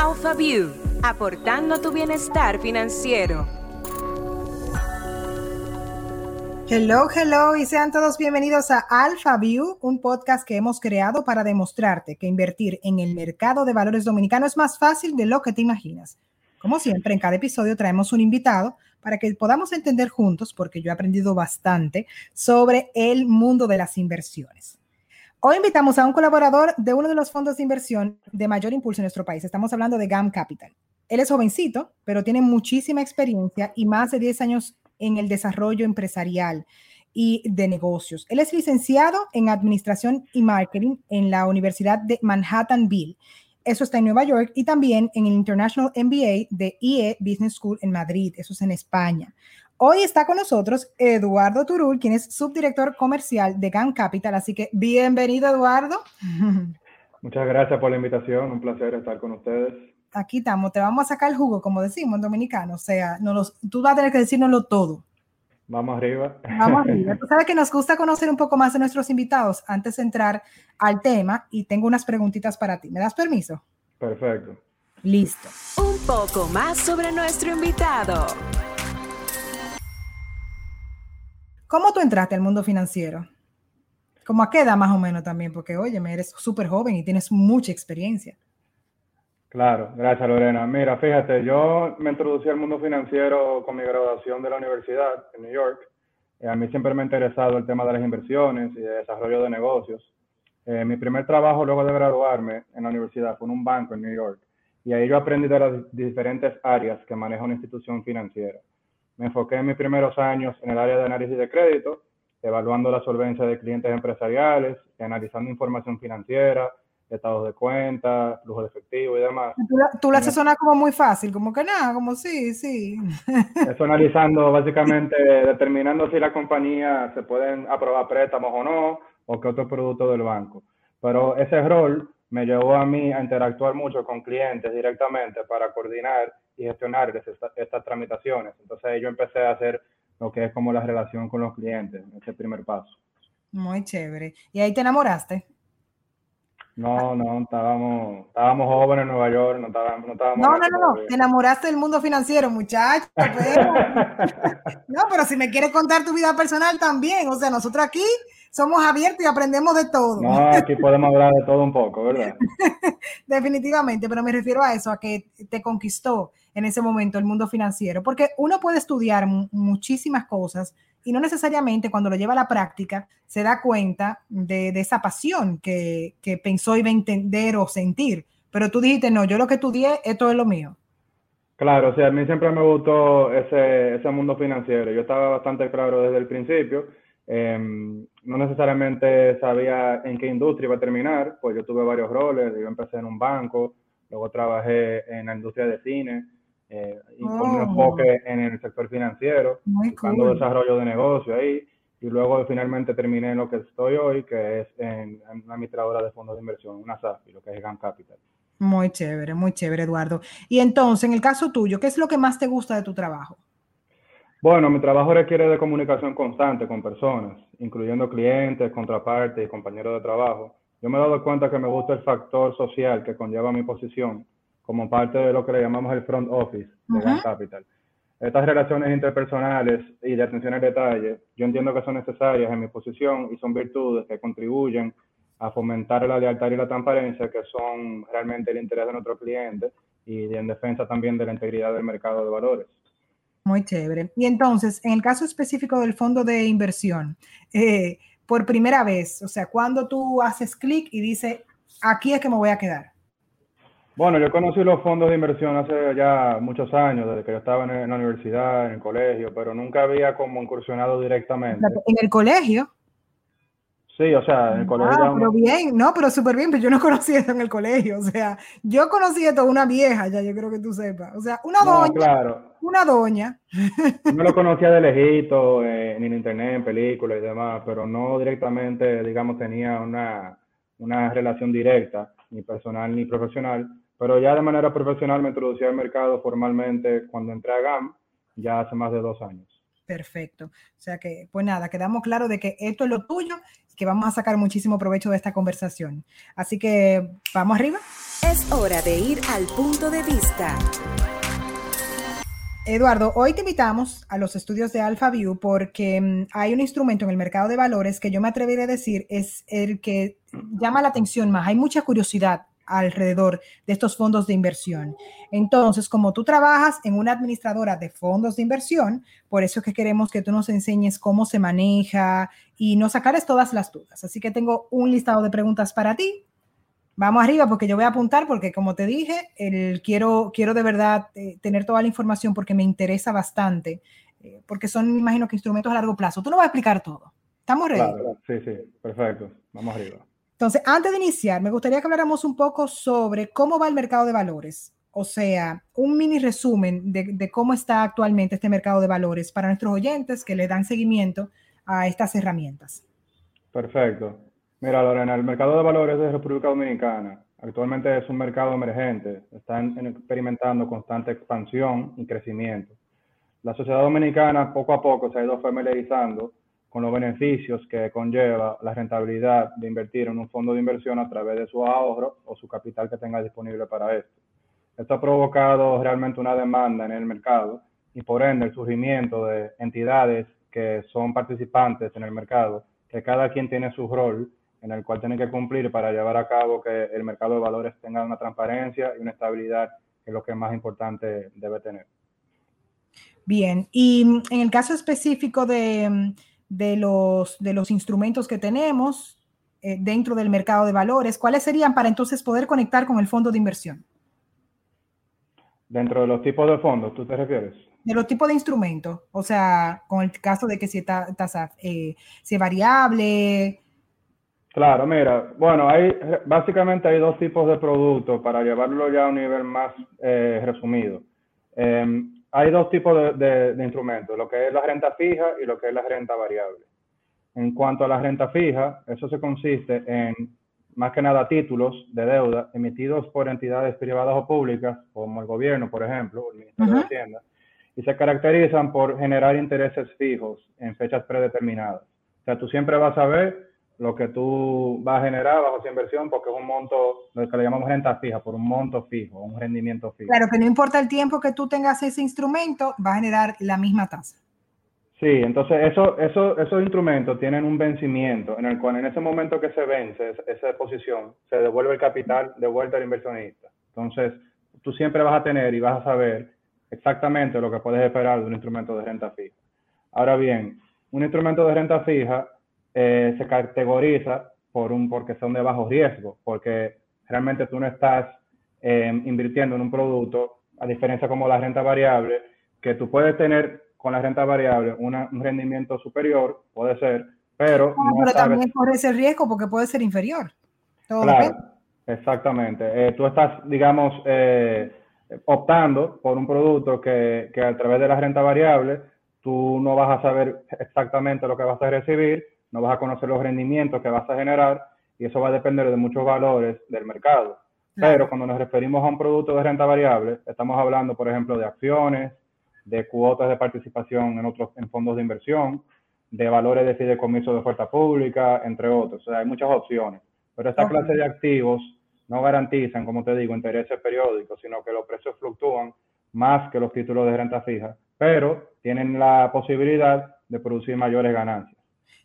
AlphaView, aportando tu bienestar financiero. Hello, hello y sean todos bienvenidos a AlphaView, un podcast que hemos creado para demostrarte que invertir en el mercado de valores dominicano es más fácil de lo que te imaginas. Como siempre, en cada episodio traemos un invitado para que podamos entender juntos, porque yo he aprendido bastante sobre el mundo de las inversiones. Hoy invitamos a un colaborador de uno de los fondos de inversión de mayor impulso en nuestro país. Estamos hablando de GAM Capital. Él es jovencito, pero tiene muchísima experiencia y más de 10 años en el desarrollo empresarial y de negocios. Él es licenciado en Administración y Marketing en la Universidad de Manhattanville. Eso está en Nueva York y también en el International MBA de IE Business School en Madrid. Eso es en España. Hoy está con nosotros Eduardo Turul, quien es subdirector comercial de GAN Capital. Así que bienvenido, Eduardo. Muchas gracias por la invitación. Un placer estar con ustedes. Aquí estamos. Te vamos a sacar el jugo, como decimos en dominicano. O sea, no los, tú vas a tener que decírnoslo todo. Vamos arriba. Vamos arriba. Tú sabes que nos gusta conocer un poco más de nuestros invitados antes de entrar al tema y tengo unas preguntitas para ti. ¿Me das permiso? Perfecto. Listo. Un poco más sobre nuestro invitado. ¿Cómo tú entraste al mundo financiero? ¿Cómo a qué edad más o menos también? Porque, oye, eres súper joven y tienes mucha experiencia. Claro, gracias Lorena. Mira, fíjate, yo me introducí al mundo financiero con mi graduación de la universidad en New York. Eh, a mí siempre me ha interesado el tema de las inversiones y de desarrollo de negocios. Eh, mi primer trabajo luego de graduarme en la universidad fue en un banco en New York. Y ahí yo aprendí de las diferentes áreas que maneja una institución financiera. Me enfoqué en mis primeros años en el área de análisis de crédito, evaluando la solvencia de clientes empresariales, analizando información financiera, estados de cuenta, flujo de efectivo y demás. Tú, lo haces sonar como muy fácil, como que nada, como sí, sí. Eso analizando, básicamente, determinando si la compañía se pueden aprobar préstamos o no, o qué otro producto del banco. Pero ese rol me llevó a mí a interactuar mucho con clientes directamente para coordinar y gestionar estas, tramitaciones. Entonces yo empecé a hacer lo que es como la relación con los clientes, ese primer paso. Muy chévere. ¿Y ahí te enamoraste? No, no, estábamos, estábamos jóvenes en Nueva York, no estábamos... No, estábamos no, no, no, te enamoraste del mundo financiero, muchacho. no, pero si me quieres contar tu vida personal también, o sea, nosotros aquí somos abiertos y aprendemos de todo. No, aquí podemos hablar de todo un poco, ¿verdad? Definitivamente, pero me refiero a eso, a que te conquistó en ese momento el mundo financiero, porque uno puede estudiar muchísimas cosas y no necesariamente cuando lo lleva a la práctica se da cuenta de, esa pasión que, pensó iba a entender o sentir. Pero tú dijiste, no, yo lo que estudié, esto es lo mío. Claro, o sea, a mí siempre me gustó ese, ese mundo financiero. Yo estaba bastante claro desde el principio Em, no necesariamente sabía en qué industria iba a terminar, pues yo tuve varios roles, yo empecé en un banco, luego trabajé en la industria de cine, eh, y con un oh. enfoque en el sector financiero, buscando desarrollo de negocio ahí, y luego finalmente terminé en lo que estoy hoy, que es en, una administradora de fondos de inversión, una SAFI, lo que es GAN Capital. Muy chévere, muy chévere, Eduardo. Y entonces, en el caso tuyo, ¿qué es lo que más te gusta de tu trabajo? Bueno, mi trabajo requiere de comunicación constante con personas, incluyendo clientes, contrapartes y compañeros de trabajo. Yo me he dado cuenta que me gusta el factor social que conlleva mi posición como parte de lo que le llamamos el front office de uh Capital. Estas relaciones interpersonales y de atención al detalle, yo entiendo que son necesarias en mi posición y son virtudes que contribuyen a fomentar la lealtad y la transparencia, que son realmente el interés de nuestros clientes y en defensa también de la integridad del mercado de valores. Muy chévere. Y entonces, en el caso específico del fondo de inversión, eh, por primera vez, o sea, cuando tú haces clic y dices, aquí es que me voy a quedar. Bueno, yo conocí los fondos de inversión hace ya muchos años, desde que yo estaba en, la universidad, en el colegio, pero nunca había como incursionado directamente. ¿En el colegio? Sí, o sea, en el colegio. Ah, pero bien, no, pero súper bien, pero yo no conocí esto en el colegio. O sea, yo conocí esto una vieja, ya yo creo que tú sepas. O sea, una doña. Claro. Una doña. No lo conocía de lejito, eh, ni en internet, en películas y demás, pero no directamente, digamos, tenía una, una relación directa, ni personal ni profesional. Pero ya de manera profesional me introducí al mercado formalmente cuando entré a GAM, ya hace más de dos años. Perfecto. O sea que, pues nada, quedamos claros de que esto es lo tuyo y que vamos a sacar muchísimo provecho de esta conversación. Así que, ¿vamos arriba? Es hora de ir al punto de vista. Eduardo, hoy te invitamos a los estudios de AlphaView porque mm, hay un instrumento en el mercado de valores que yo me atrevería a decir es el que llama la atención más. Hay mucha curiosidad alrededor de estos fondos de inversión. Entonces, como tú trabajas en una administradora de fondos de inversión, por eso es que queremos que tú nos enseñes cómo se maneja y nos sacares todas las dudas. Así que tengo un listado de preguntas para ti. Vamos arriba porque yo voy a apuntar porque como te dije, el, quiero, quiero de verdad eh, tener toda la información porque me interesa bastante, eh, porque son, me imagino que instrumentos a largo plazo. Tú no vas a explicar todo. ¿Estamos ready? sí, sí, perfecto. Vamos arriba. Entonces, antes de iniciar, me gustaría que habláramos un poco sobre cómo va el mercado de valores. O sea, un mini resumen de, cómo está actualmente este mercado de valores para nuestros oyentes que le dan seguimiento a estas herramientas. Perfecto. Mira, Lorena, el mercado de valores de República Dominicana actualmente es un mercado emergente. Están experimentando constante expansión y crecimiento. La sociedad dominicana poco a poco se ha ido familiarizando con los beneficios que conlleva la rentabilidad de invertir en un fondo de inversión a través de su ahorro o su capital que tenga disponible para esto. Esto ha provocado realmente una demanda en el mercado y por ende el surgimiento de entidades que son participantes en el mercado, que cada quien tiene su rol en el cual tiene que cumplir para llevar a cabo que el mercado de valores tenga una transparencia y una estabilidad, que es lo que más importante debe tener. Bien, y en el caso específico de, de los, de los instrumentos que tenemos eh, dentro del mercado de valores, ¿cuáles serían para entonces poder conectar con el fondo de inversión? Dentro de los tipos de fondos, ¿tú te refieres? De los tipos de instrumentos, o sea, con el caso de que si tasa, eh, si es variable. Claro, mira, bueno, hay básicamente hay dos tipos de productos para llevarlo ya a un nivel más eh, resumido. Hay dos tipos de, instrumentos, lo que es la renta fija y lo que es la renta variable. En cuanto a la renta fija, eso se consiste en más que nada títulos de deuda emitidos por entidades privadas o públicas, como el gobierno, por ejemplo, o el Ministerio de Hacienda, y se caracterizan por generar intereses fijos en fechas predeterminadas. O sea, tú siempre vas a ver lo que tú vas a generar bajo esa inversión porque es un monto, lo que le llamamos renta fija, por un monto fijo, un rendimiento fijo. Claro, que no importa el tiempo que tú tengas ese instrumento, va a generar la misma tasa. Sí, entonces eso, eso, esos instrumentos tienen un vencimiento en el cual en ese momento que se vence esa, posición, se devuelve el capital de vuelta al inversionista. Entonces, tú siempre vas a tener y vas a saber exactamente lo que puedes esperar de un instrumento de renta fija. Ahora bien, un instrumento de renta fija eh, se categoriza por un, porque son de bajo riesgo, porque realmente tú no estás eh, invirtiendo en un producto, a diferencia como la renta variable, que tú puedes tener con la renta variable un rendimiento superior, puede ser, pero... Ah, pero también corres el riesgo porque puede ser inferior. claro, exactamente. Eh, tú estás, digamos, optando por un producto que, que a través de la renta variable tú no vas a saber exactamente lo que vas a recibir, no vas a conocer los rendimientos que vas a generar y eso va a depender de muchos valores del mercado. Pero cuando nos referimos a un producto de renta variable, estamos hablando, por ejemplo, de acciones, de cuotas de participación en otros en fondos de inversión, de valores de fideicomiso de oferta pública, entre otros. O sea, hay muchas opciones. Pero esta clase de activos no garantizan, como te digo, intereses periódicos, sino que los precios fluctúan más que los títulos de renta fija, pero tienen la posibilidad de producir mayores ganancias.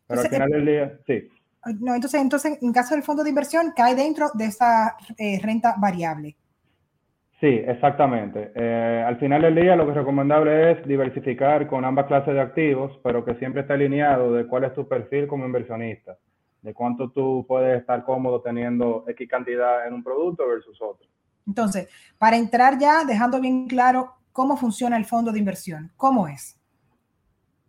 Pero al final del día, sí. No, entonces, entonces, en caso del fondo de inversión, cae dentro de esta eh, renta variable. Sí, exactamente. Eh, al final del día, lo que es recomendable es diversificar con ambas clases de activos, pero que siempre esté alineado de cuál es tu perfil como inversionista, de cuánto tú puedes estar cómodo teniendo X cantidad en un producto versus otro. Entonces, para entrar ya, dejando bien claro cómo funciona el fondo de inversión, ¿cómo es?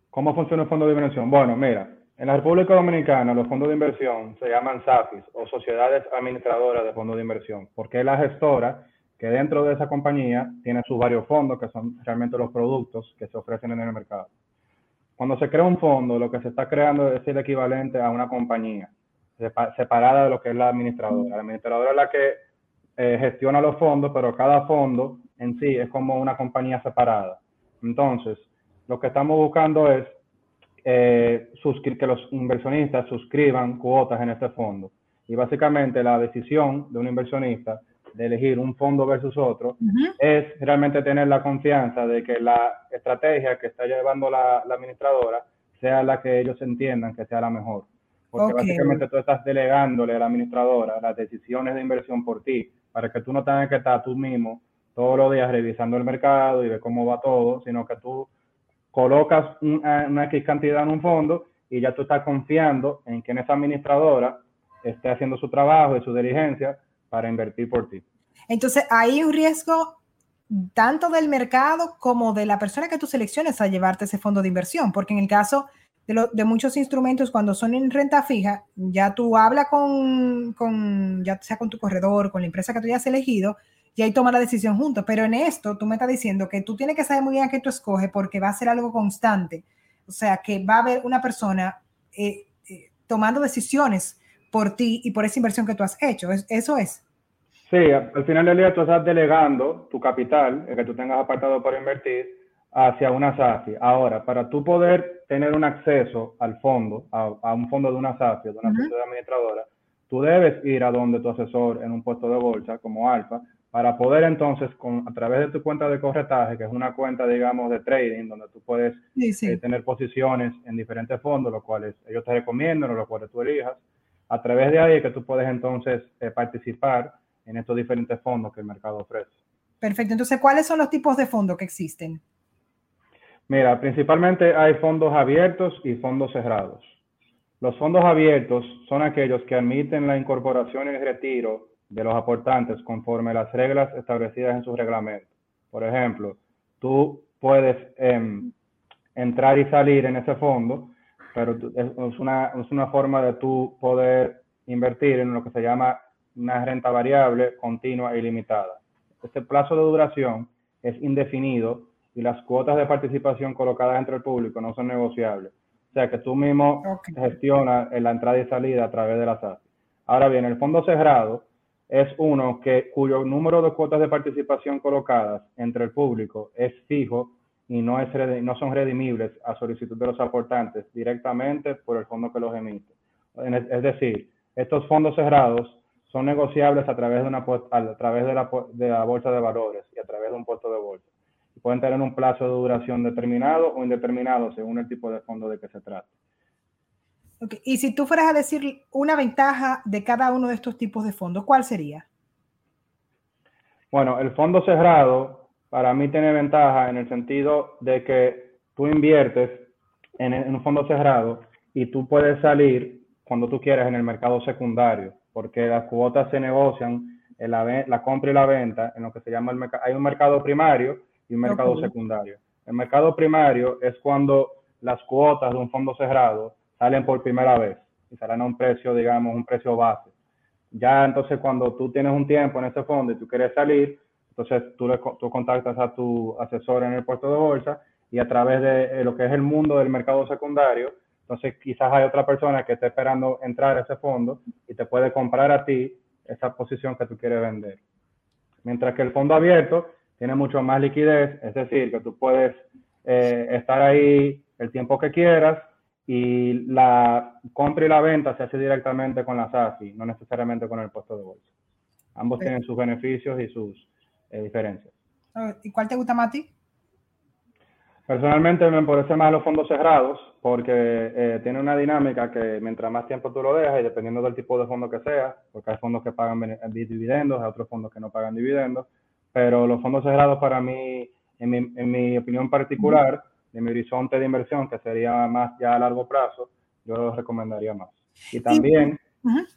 ¿Cómo funciona el fondo de inversión? Bueno, mira, en la República Dominicana, los fondos de inversión se llaman SAFIs o Sociedades Administradoras de Fondos de Inversión, porque es la gestora que dentro de esa compañía tiene sus varios fondos, que son realmente los productos que se ofrecen en el mercado. Cuando se crea un fondo, lo que se está creando es el equivalente a una compañía, separada de lo que es la administradora. La administradora es la que eh, gestiona los fondos, pero cada fondo en sí es como una compañía separada. Entonces, lo que estamos buscando es eh, que los inversionistas suscriban cuotas en este fondo. Y básicamente la decisión de un inversionista de elegir un fondo versus otro es realmente tener la confianza de que la estrategia que está llevando la, administradora sea la que ellos entiendan que sea la mejor. Porque básicamente tú estás delegándole a la administradora las decisiones de inversión por ti, para que tú no tengas que estar tú mismo todos los días revisando el mercado y ver cómo va todo, sino que tú colocas una, una X cantidad en un fondo y ya tú estás confiando en que en esa administradora esté haciendo su trabajo y su diligencia para invertir por ti. Entonces, hay un riesgo tanto del mercado como de la persona que tú selecciones a llevarte ese fondo de inversión, porque en el caso de, de muchos instrumentos, cuando son en renta fija, ya tú hablas con, con, ya sea con tu corredor, con la empresa que tú hayas elegido, y ahí toma la decisión juntos. Pero en esto, tú me estás diciendo que tú tienes que saber muy bien a qué tú escoges porque va a ser algo constante. O sea, que va a haber una persona eh, eh, tomando decisiones por ti y por esa inversión que tú has hecho. Eso es. Sí, al final del día tú estás delegando tu capital, el que tú tengas apartado para invertir, hacia una SAFI. Ahora, para tú poder tener un acceso al fondo, a, un fondo de una SAFI, de una uh administradora, tú debes ir a donde tu asesor en un puesto de bolsa como Alfa para poder entonces, con, a través de tu cuenta de corretaje, que es una cuenta, digamos, de trading, donde tú puedes eh, tener posiciones en diferentes fondos, los cuales ellos te recomiendan o los cuales tú elijas, a través de ahí es que tú puedes entonces eh, participar en estos diferentes fondos que el mercado ofrece. Perfecto. Entonces, ¿cuáles son los tipos de fondos que existen? Mira, principalmente hay fondos abiertos y fondos cerrados. Los fondos abiertos son aquellos que admiten la incorporación y el retiro de los aportantes conforme las reglas establecidas en su reglamento. Por ejemplo, tú puedes em, entrar y salir en ese fondo, pero es una, es una forma de tú poder invertir en lo que se llama una renta variable continua e ilimitada. Este plazo de duración es indefinido y las cuotas de participación colocadas entre el público no son negociables. O sea que tú mismo gestionas la entrada y salida a través de la SAS. Ahora bien, el fondo cerrado es uno que, cuyo número de cuotas de participación colocadas entre el público es fijo y no, es, no son redimibles a solicitud de los aportantes directamente por el fondo que los emite. Es decir, estos fondos cerrados son negociables a través de, una, a través de la, de la bolsa de valores y a través de un puesto de bolsa. Pueden tener un plazo de duración determinado o indeterminado según el tipo de fondo de que se trate. Y si tú fueras a decir una ventaja de cada uno de estos tipos de fondos, ¿cuál sería? Bueno, el fondo cerrado para mí tiene ventaja en el sentido de que tú inviertes en, un fondo cerrado y tú puedes salir cuando tú quieras en el mercado secundario, porque las cuotas se negocian en la, compra y la venta en lo que se llama el mercado. Hay un mercado primario y un mercado secundario. El mercado primario es cuando las cuotas de un fondo cerrado salen por primera vez y salen a un precio, digamos, un precio base. Ya entonces cuando tú tienes un tiempo en ese fondo y tú quieres salir, entonces tú, le, tú contactas a tu asesor en el puerto de bolsa y a través de eh, lo que es el mundo del mercado secundario, entonces quizás hay otra persona que esté esperando entrar a ese fondo y te puede comprar a ti esa posición que tú quieres vender. Mientras que el fondo abierto tiene mucho más liquidez, es decir, que tú puedes eh, estar ahí el tiempo que quieras, y la compra y la venta se hace directamente con la SAFI, no necesariamente con el puesto de bolsa. Ambos tienen sus beneficios y sus eh, diferencias. ¿Y cuál te gusta más a ti? Personalmente me parece más los fondos cerrados porque eh, tiene una dinámica que mientras más tiempo tú lo dejas y dependiendo del tipo de fondo que sea, porque hay fondos que pagan dividendos, hay otros fondos que no pagan dividendos, pero los fondos cerrados para mí, en mi, en mi opinión particular, de mi horizonte de inversión, que sería más ya a largo plazo, yo lo recomendaría más. Y también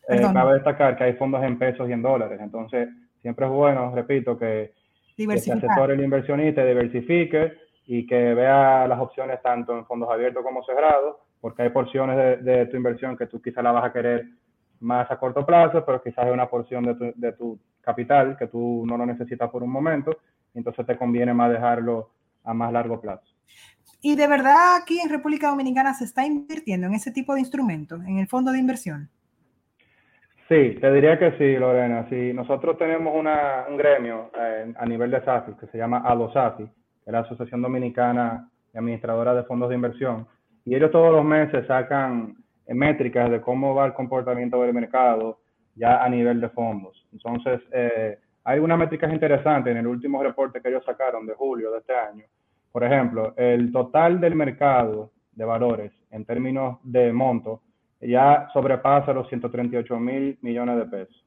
eh, cabe destacar que hay fondos en pesos y en dólares, entonces siempre es bueno, repito, que, que se asesore el inversionista, diversifique y que vea las opciones tanto en fondos abiertos como cerrados, porque hay porciones de, tu inversión que tú quizás la vas a querer más a corto plazo, pero quizás hay una porción de tu, de tu capital que tú no lo necesitas por un momento, entonces te conviene más dejarlo a más largo plazo. Y de verdad aquí en República Dominicana se está invirtiendo en ese tipo de instrumentos, en el fondo de inversión. Sí, te diría que sí, Lorena. Sí, nosotros tenemos una, un gremio eh, a nivel de SAFI que se llama ALOSAFI, que es la Asociación Dominicana y administradoras de fondos de inversión, y ellos todos los meses sacan eh, métricas de cómo va el comportamiento del mercado ya a nivel de fondos. Entonces, eh, hay unas métricas interesantes en el último reporte que ellos sacaron de julio de este año. Por ejemplo, el total del mercado de valores en términos de monto ya sobrepasa los 138 mil millones de pesos.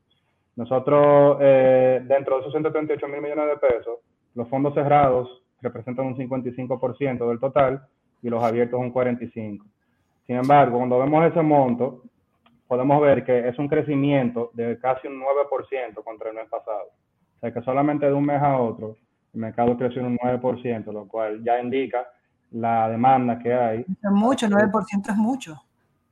Nosotros, eh, dentro de esos 138 mil millones de pesos, los fondos cerrados representan un 55% del total y los abiertos un 45%. Sin embargo, cuando vemos ese monto, podemos ver que es un crecimiento de casi un 9% contra el mes pasado. O sea que solamente de un mes a otro, el mercado creció un 9%, lo cual ya indica la demanda que hay. Es mucho, 9% es mucho.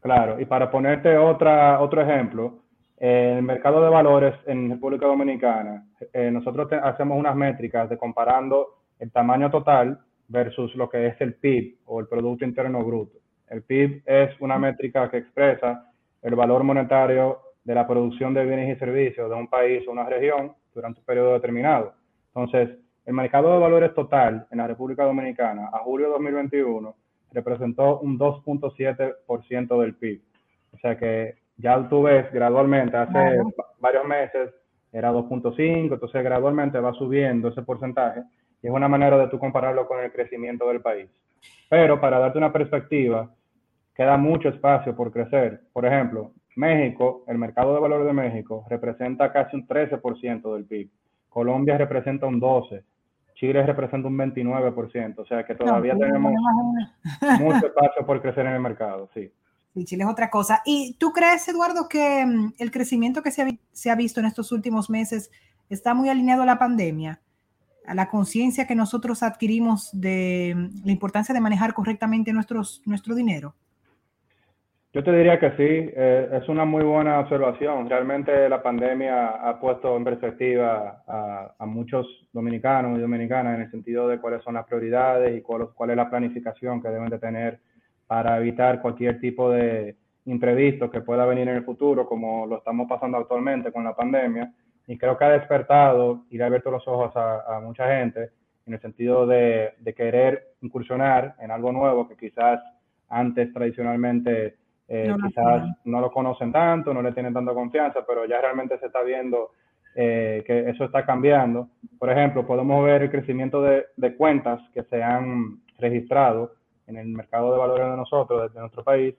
Claro, y para ponerte otra, otro ejemplo, en el mercado de valores en República Dominicana, eh, nosotros hacemos unas métricas de comparando el tamaño total versus lo que es el PIB o el Producto Interno Bruto. El PIB es una métrica que expresa el valor monetario de la producción de bienes y servicios de un país o una región durante un periodo determinado. Entonces, el mercado de valores total en la República Dominicana a julio de 2021 representó un 2.7% del PIB. O sea que ya tú ves gradualmente, hace varios meses era 2.5, entonces gradualmente va subiendo ese porcentaje y es una manera de tú compararlo con el crecimiento del país. Pero para darte una perspectiva, queda mucho espacio por crecer. Por ejemplo, México, el mercado de valores de México representa casi un 13% del PIB. Colombia representa un 12%. Chile representa un 29%, o sea que todavía tenemos mucho espacio por crecer en el mercado, sí. Sí, Chile es otra cosa. ¿Y tú crees, Eduardo, que mm, el crecimiento que se ha, se ha visto en estos últimos meses está muy alineado a la pandemia? a la conciencia que nosotros adquirimos de mm, la importancia de manejar correctamente nuestros, nuestro dinero? Yo te diría que sí, eh, es una muy buena observación. Realmente la pandemia ha puesto en perspectiva a, muchos dominicanos y dominicanas en el sentido de cuáles son las prioridades y cuál, cuál, es la planificación que deben de tener para evitar cualquier tipo de imprevisto que pueda venir en el futuro, como lo estamos pasando actualmente con la pandemia. Y creo que ha despertado y le ha abierto los ojos a, mucha gente en el sentido de, de querer incursionar en algo nuevo que quizás antes tradicionalmente eh, quizás no lo conocen tanto, no le tienen tanta confianza, pero ya realmente se está viendo eh, que eso está cambiando. Por ejemplo, podemos ver el crecimiento de, de cuentas que se han registrado en el mercado de valores de nosotros, de nuestro país.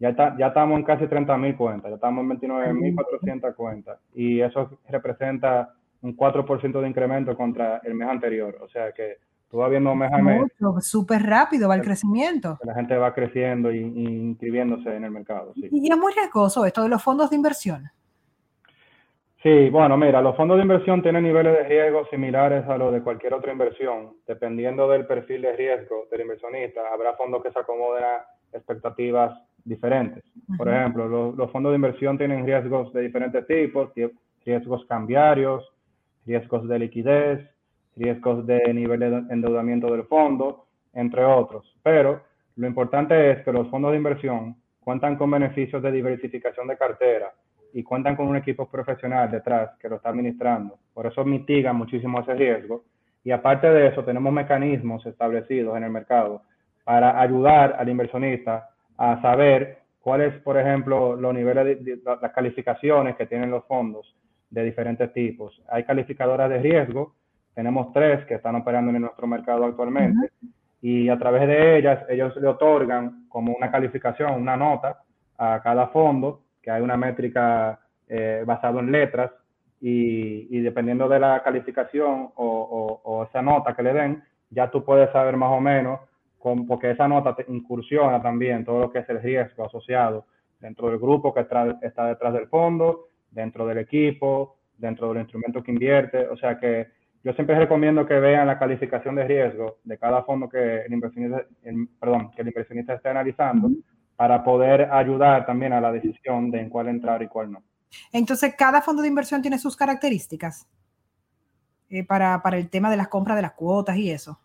Ya, está, ya estamos en casi 30.000 cuentas, ya estamos en 29.400 cuentas y eso representa un 4% de incremento contra el mes anterior. O sea que Tú vas viendo mes a mes. Súper rápido va el crecimiento. La gente va creciendo y, inscribiéndose en el mercado. Y es muy riesgoso esto de los fondos de inversión. Sí, bueno, mira, los fondos de inversión tienen niveles de riesgo similares a los de cualquier otra inversión. Dependiendo del perfil de riesgo del inversionista, habrá fondos que se acomoden a expectativas diferentes. Por ejemplo, los, los fondos de inversión tienen riesgos de diferentes tipos, riesgos cambiarios, riesgos de liquidez, riesgos de nivel de endeudamiento del fondo, entre otros. Pero lo importante es que los fondos de inversión cuentan con beneficios de diversificación de cartera y cuentan con un equipo profesional detrás que lo está administrando. Por eso mitigan muchísimo ese riesgo. Y aparte de eso, tenemos mecanismos establecidos en el mercado para ayudar al inversionista a saber cuáles, por ejemplo, los niveles de, las calificaciones que tienen los fondos de diferentes tipos. Hay calificadoras de riesgo tenemos tres que están operando en nuestro mercado actualmente y a través de ellas ellos le otorgan como una calificación, una nota a cada fondo, que hay una métrica eh, basada en letras y, dependiendo de la calificación o, esa nota que le den, ya tú puedes saber más o menos, con, porque esa nota te incursiona también todo lo que es el riesgo asociado dentro del grupo que está detrás del fondo, dentro del equipo, dentro del instrumento que invierte, o sea que yo siempre recomiendo que vean la calificación de riesgo de cada fondo que el inversionista, perdón, que el inversionista esté analizando para poder ayudar también a la decisión de en cuál entrar y cuál no. Entonces, cada fondo de inversión tiene sus características eh, para, para el tema de las compras de las cuotas y eso.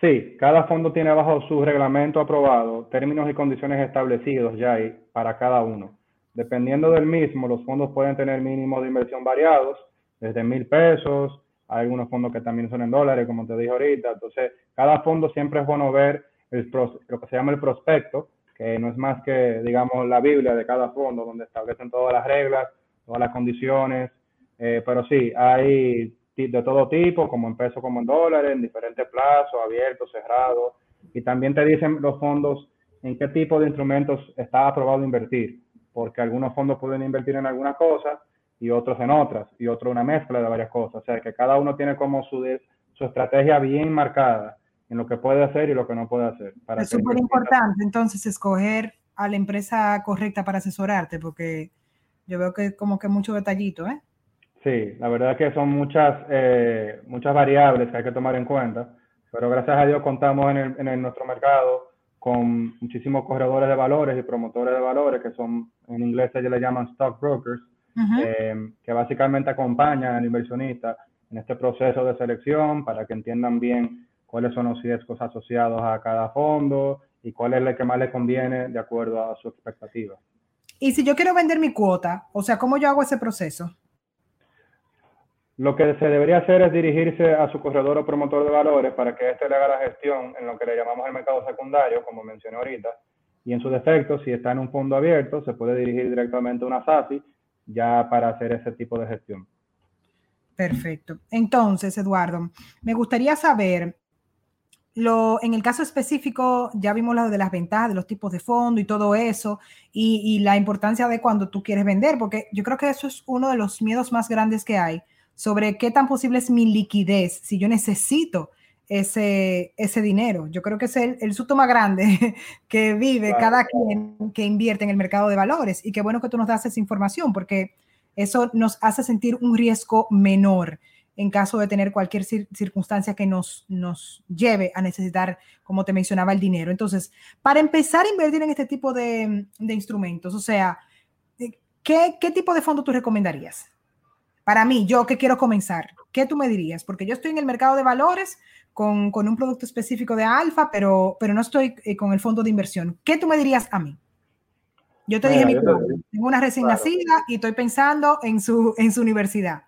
Sí, cada fondo tiene bajo su reglamento aprobado términos y condiciones establecidos ya hay para cada uno. Dependiendo del mismo, los fondos pueden tener mínimos de inversión variados, desde mil pesos hay algunos fondos que también son en dólares, como te dije ahorita. Entonces, cada fondo siempre es bueno ver el, lo que se llama el prospecto, que no es más que, digamos, la Biblia de cada fondo, donde establecen todas las reglas, todas las condiciones. Eh, pero sí, hay de todo tipo, como en pesos como en dólares, en diferentes plazos, abiertos, cerrados. Y también te dicen los fondos en qué tipo de instrumentos está aprobado invertir, porque algunos fondos pueden invertir en algunas cosas y otros en otras, y otro una mezcla de varias cosas. O sea, que cada uno tiene como su, su estrategia bien marcada en lo que puede hacer y lo que no puede hacer. Para es súper importante entonces escoger a la empresa correcta para asesorarte, porque yo veo que como que mucho detallito, ¿eh? Sí, la verdad es que son muchas, eh, muchas variables que hay que tomar en cuenta, pero gracias a Dios contamos en, en nuestro mercado con muchísimos corredores de valores y promotores de valores, que son, en inglés ellos le llaman brokers, eh, que básicamente acompañan al inversionista en este proceso de selección para que entiendan bien cuáles son los riesgos asociados a cada fondo y cuál es el que más le conviene de acuerdo a su expectativa. Y si yo quiero vender mi cuota, o sea, ¿cómo yo hago ese proceso? Lo que se debería hacer es dirigirse a su corredor o promotor de valores para que éste le haga la gestión en lo que le llamamos el mercado secundario, como mencioné ahorita. Y en su defecto, si está en un fondo abierto, se puede dirigir directamente a una SASI ya para hacer ese tipo de gestión. Perfecto. Entonces, Eduardo, me gustaría saber, lo, en el caso específico, ya vimos lo de las ventajas de los tipos de fondo y todo eso, y, y la importancia de cuando tú quieres vender, porque yo creo que eso es uno de los miedos más grandes que hay sobre qué tan posible es mi liquidez, si yo necesito ese, ese dinero. Yo creo que es el, el susto más grande que vive cada quien que invierte en el mercado de valores. Y qué bueno que tú nos das esa información, porque eso nos hace sentir un riesgo menor en caso de tener cualquier circunstancia que nos, nos lleve a necesitar, como te mencionaba, el dinero. Entonces, para empezar a invertir en este tipo de, de instrumentos, o sea, ¿qué, ¿qué tipo de fondo tú recomendarías? Para mí, yo que quiero comenzar, ¿qué tú me dirías? Porque yo estoy en el mercado de valores con, con un producto específico de alfa, pero, pero no estoy eh, con el fondo de inversión. ¿Qué tú me dirías a mí? Yo te dije, mi tengo una recién nacida y estoy pensando en su, en su universidad.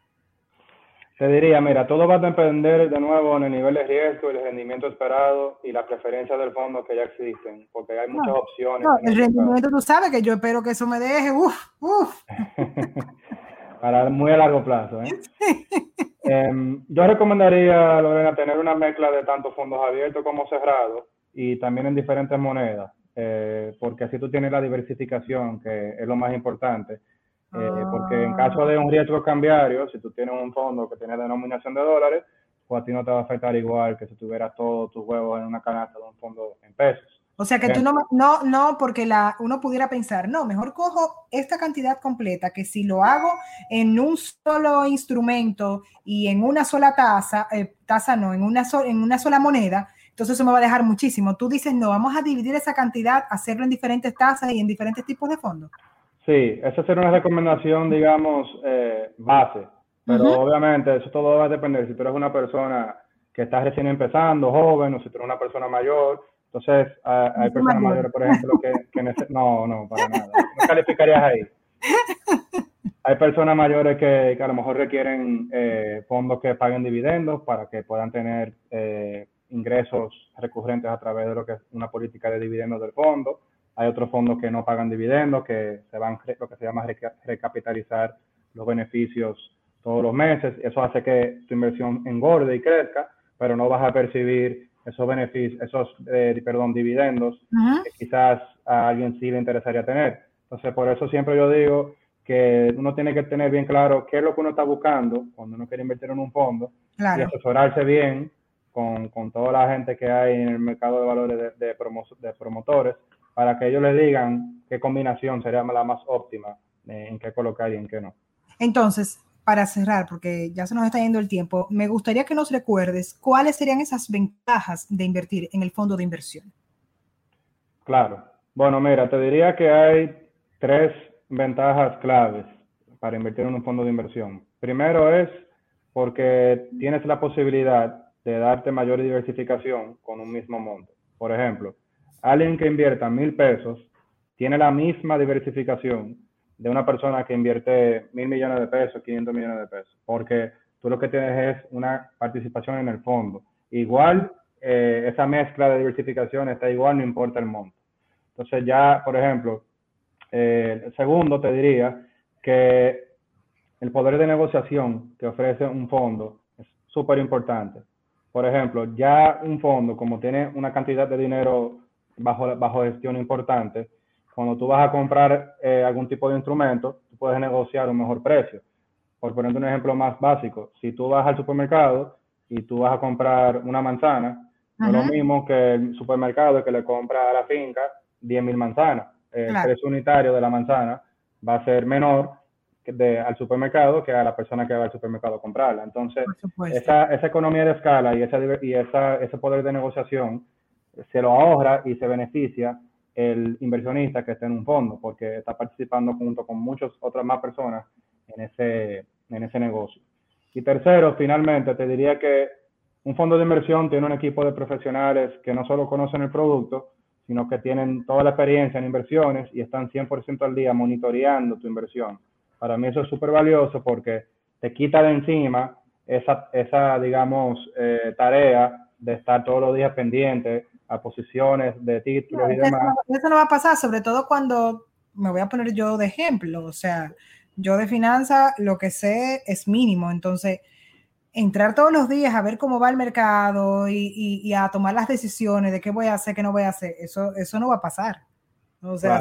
Te diría, mira, todo va a depender de nuevo en el nivel de riesgo, el rendimiento esperado y la preferencia del fondo que ya existen, porque hay muchas opciones. No, el rendimiento, tú sabes que yo espero que eso me deje, uff, uff. para muy a largo plazo. ¿eh? Em, yo recomendaría, Lorena, tener una mezcla de tanto fondos abiertos como cerrados y también en diferentes monedas, eh, porque así tú tienes la diversificación, que es lo más importante. Eh, porque en caso de un riesgo cambiario, si tú tienes un fondo que tiene denominación de dólares, pues a ti no te va a afectar igual que si tuvieras todos tus huevos en una canasta de un fondo en pesos. O sea que tú no, no, no, porque la, uno pudiera pensar, no, mejor cojo esta cantidad completa, que si lo hago en un solo instrumento y en una sola tasa, eh, tasa no, en una, en una sola moneda, entonces eso me va a dejar muchísimo. Tú dices, no, vamos a dividir esa cantidad, hacerlo en diferentes tasas y en diferentes tipos de fondos. Sí, esa sería una recomendación, digamos, eh, base, pero obviamente eso todo va a depender si tú eres una persona que está recién empezando, joven, o si tú eres una persona mayor, entonces, hay personas mayores, por ejemplo, que, no, no, para nada. No calificarías ahí. Hay personas mayores que, a lo mejor requieren eh, fondos que paguen dividendos para que puedan tener eh, ingresos recurrentes a través de lo que es una política de dividendos del fondo. Hay otros fondos que no pagan dividendos, que se van lo que se llama recapitalizar los beneficios todos los meses. Eso hace que tu inversión engorde y crezca, pero no vas a percibir esos beneficios, esos, eh, perdón, dividendos que quizás a alguien sí le interesaría tener. Entonces, por eso siempre yo digo que uno tiene que tener bien claro qué es lo que uno está buscando cuando uno quiere invertir en un fondo y asesorarse bien con, con, toda la gente que hay en el mercado de valores de, de, de promotores para que ellos le digan qué combinación sería la más óptima en qué colocar y en qué no. Entonces, para cerrar, porque ya se nos está yendo el tiempo, me gustaría que nos recuerdes cuáles serían esas ventajas de invertir en el fondo de inversión. Claro. Bueno, mira, te diría que hay tres ventajas claves para invertir en un fondo de inversión. Primero es porque tienes la posibilidad de darte mayor diversificación con un mismo monto. Por ejemplo, alguien que invierta mil pesos tiene la misma diversificación de una persona que invierte mil millones de pesos, 500 millones de pesos, porque tú lo que tienes es una participación en el fondo. Igual, eh, esa mezcla de diversificación está igual, no importa el monto. Entonces ya, por ejemplo, eh, segundo te diría que el poder de negociación que ofrece un fondo es súper importante. Por ejemplo, ya un fondo, como tiene una cantidad de dinero bajo, bajo gestión importante, cuando tú vas a comprar eh, algún tipo de instrumento, tú puedes negociar un mejor precio. Por poner un ejemplo más básico, si tú vas al supermercado y tú vas a comprar una manzana, no es lo mismo que el supermercado que le compra a la finca 10.000 manzanas. El precio unitario de la manzana va a ser menor de, al supermercado que a la persona que va al supermercado a comprarla. Entonces, esa, esa, economía de escala y, esa, y esa, ese poder de negociación se lo ahorra y se beneficia el inversionista que está en un fondo, porque está participando junto con muchas otras más personas en ese, en ese negocio. Y tercero, finalmente, te diría que un fondo de inversión tiene un equipo de profesionales que no solo conocen el producto, sino que tienen toda la experiencia en inversiones y están 100% al día monitoreando tu inversión. Para mí eso es súper valioso porque te quita de encima esa, esa digamos, eh, tarea de estar todos los días pendiente a posiciones de títulos y demás. Eso no va a pasar, sobre todo cuando me voy a poner yo de ejemplo, o sea, yo de finanzas lo que sé es mínimo, entonces entrar todos los días a ver cómo va el mercado y, a tomar las decisiones de qué voy a hacer, qué no voy a hacer, eso, eso no va a pasar. O sea,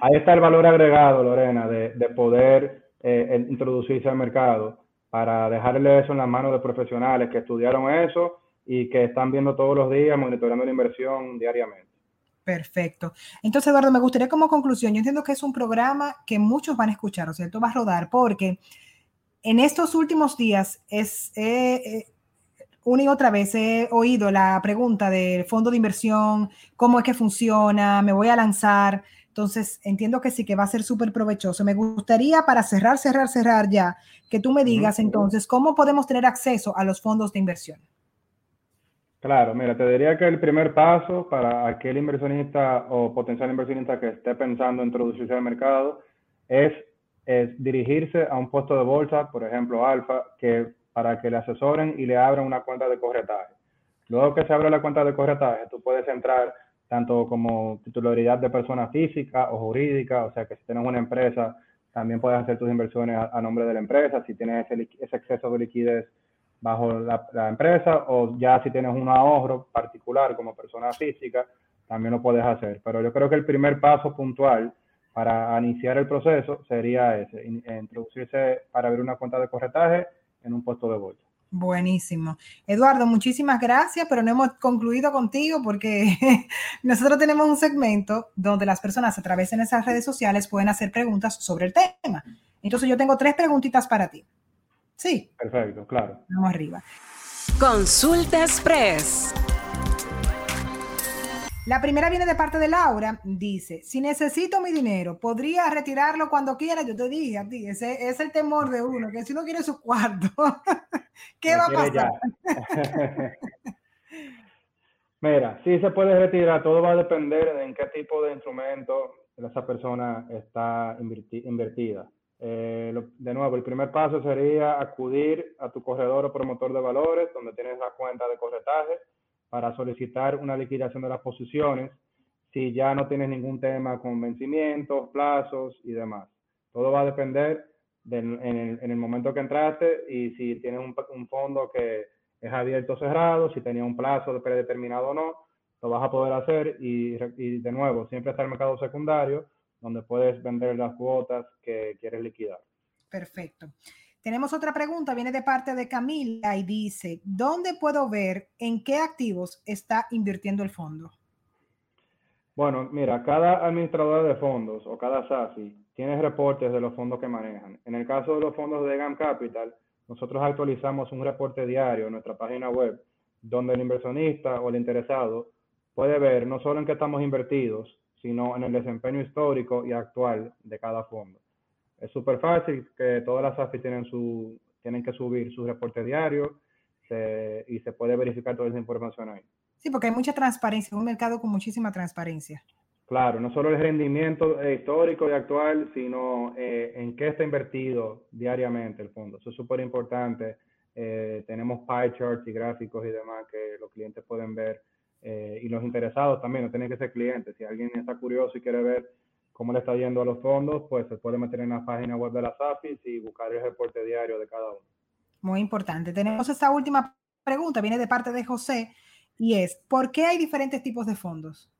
ahí, está, el valor agregado, Lorena, de, poder eh, introducirse al mercado para dejarle eso en las manos de profesionales que estudiaron eso y que están viendo todos los días, monitoreando la inversión diariamente. Perfecto. Entonces, Eduardo, me gustaría como conclusión, yo entiendo que es un programa que muchos van a escuchar, o sea, esto va a rodar, porque en estos últimos días es, eh, una y otra vez he oído la pregunta del fondo de inversión, cómo es que funciona, me voy a lanzar. Entonces, entiendo que sí que va a ser súper provechoso. Me gustaría, para cerrar, cerrar, cerrar ya, que tú me digas entonces, ¿cómo podemos tener acceso a los fondos de inversión? Claro, mira, te diría que el primer paso para aquel inversionista o potencial inversionista que esté pensando en introducirse al mercado es, es dirigirse a un puesto de bolsa, por ejemplo, Alfa, que para que le asesoren y le abran una cuenta de corretaje. Luego que se abre la cuenta de corretaje, tú puedes entrar tanto como titularidad de persona física o jurídica, o sea que si tienes una empresa, también puedes hacer tus inversiones a, nombre de la empresa, si tienes ese, exceso de liquidez bajo la, la, empresa, o ya si tienes un ahorro particular como persona física, también lo puedes hacer. Pero yo creo que el primer paso puntual para iniciar el proceso sería ese, introducirse para abrir una cuenta de corretaje en un puesto de bolsa. Buenísimo. Eduardo, muchísimas gracias, pero no hemos concluido contigo porque nosotros tenemos un segmento donde las personas a través de esas redes sociales pueden hacer preguntas sobre el tema. Entonces yo tengo tres preguntitas para ti. Sí. Perfecto, claro. Vamos arriba. Consulta Express. La primera viene de parte de Laura, dice, si necesito mi dinero, ¿podría retirarlo cuando quiera? Yo te dije a ti, ese es el temor de uno, que si uno quiere su cuarto, ¿qué va a pasar? Mira, sí se puede retirar, todo va a depender de en qué tipo de instrumento esa persona está invertida. Eh, de nuevo, el primer paso sería acudir a tu corredor o promotor de valores, donde tienes la cuenta de corretaje, para solicitar una liquidación de las posiciones si ya no tienes ningún tema con vencimientos, plazos y demás. Todo va a depender en, el, momento que entraste y si tienes un, fondo que es abierto o cerrado, si tenía un plazo de predeterminado o no, lo vas a poder hacer y, y de nuevo, siempre está el mercado secundario donde puedes vender las cuotas que quieres liquidar. Perfecto. Tenemos otra pregunta, viene de parte de Camila y dice, ¿dónde puedo ver en qué activos está invirtiendo el fondo? Bueno, mira, cada administrador de fondos o cada SASI tiene reportes de los fondos que manejan. En el caso de los fondos de GAM Capital, nosotros actualizamos un reporte diario en nuestra página web donde el inversionista o el interesado puede ver no solo en qué estamos invertidos, sino en el desempeño histórico y actual de cada fondo es súper fácil que todas las AFI tienen, su, tienen que subir su reporte diario y se puede verificar toda esa información ahí. Sí, porque hay mucha transparencia, un mercado con muchísima transparencia. Claro, no solo el rendimiento histórico y actual, sino eh, en qué está invertido diariamente el fondo. Eso es súper importante. Eh, tenemos pie charts y gráficos y demás que los clientes pueden ver eh, y los interesados también, no tienen que ser clientes. Si alguien está curioso y quiere ver cómo le está yendo a los fondos, pues se puede meter en la página web de la SAFIS y buscar el reporte diario de cada uno. Muy importante. Tenemos esta última pregunta, viene de parte de José, y es, ¿por qué hay diferentes tipos de fondos?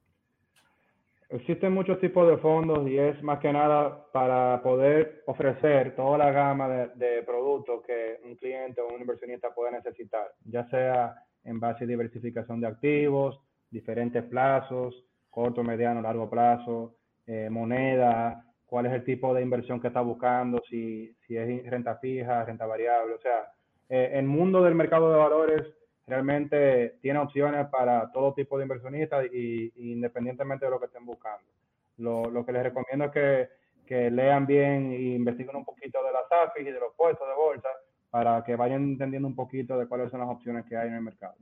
Existen muchos tipos de fondos y es más que nada para poder ofrecer toda la gama de, productos que un cliente o un inversionista pueda necesitar, ya sea en base a diversificación de activos, diferentes plazos, corto, mediano, largo plazo, eh, moneda, cuál es el tipo de inversión que está buscando, si, si es renta fija, renta variable. O sea, eh, el mundo del mercado de valores realmente tiene opciones para todo tipo de inversionistas y, independientemente de lo que estén buscando. Lo, lo que les recomiendo es que, que, lean bien e investiguen un poquito de las AFIS y de los puestos de bolsa para que vayan entendiendo un poquito de cuáles son las opciones que hay en el mercado.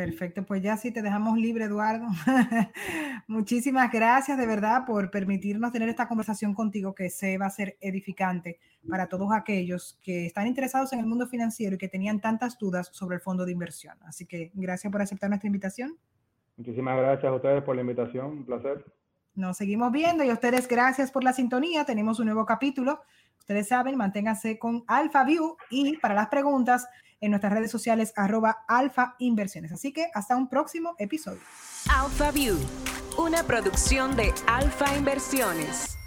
Perfecto, pues ya sí te dejamos libre, Eduardo. Muchísimas gracias de verdad por permitirnos tener esta conversación contigo que se va a ser edificante para todos aquellos que están interesados en el mundo financiero y que tenían tantas dudas sobre el fondo de inversión. Así que gracias por aceptar nuestra invitación. Muchísimas gracias a ustedes por la invitación, un placer. Nos seguimos viendo y a ustedes gracias por la sintonía. Tenemos un nuevo capítulo. Ustedes saben, manténganse con AlphaView y para las preguntas en nuestras redes sociales arroba alfa inversiones. Así que hasta un próximo episodio. AlphaView, una producción de Alfa Inversiones.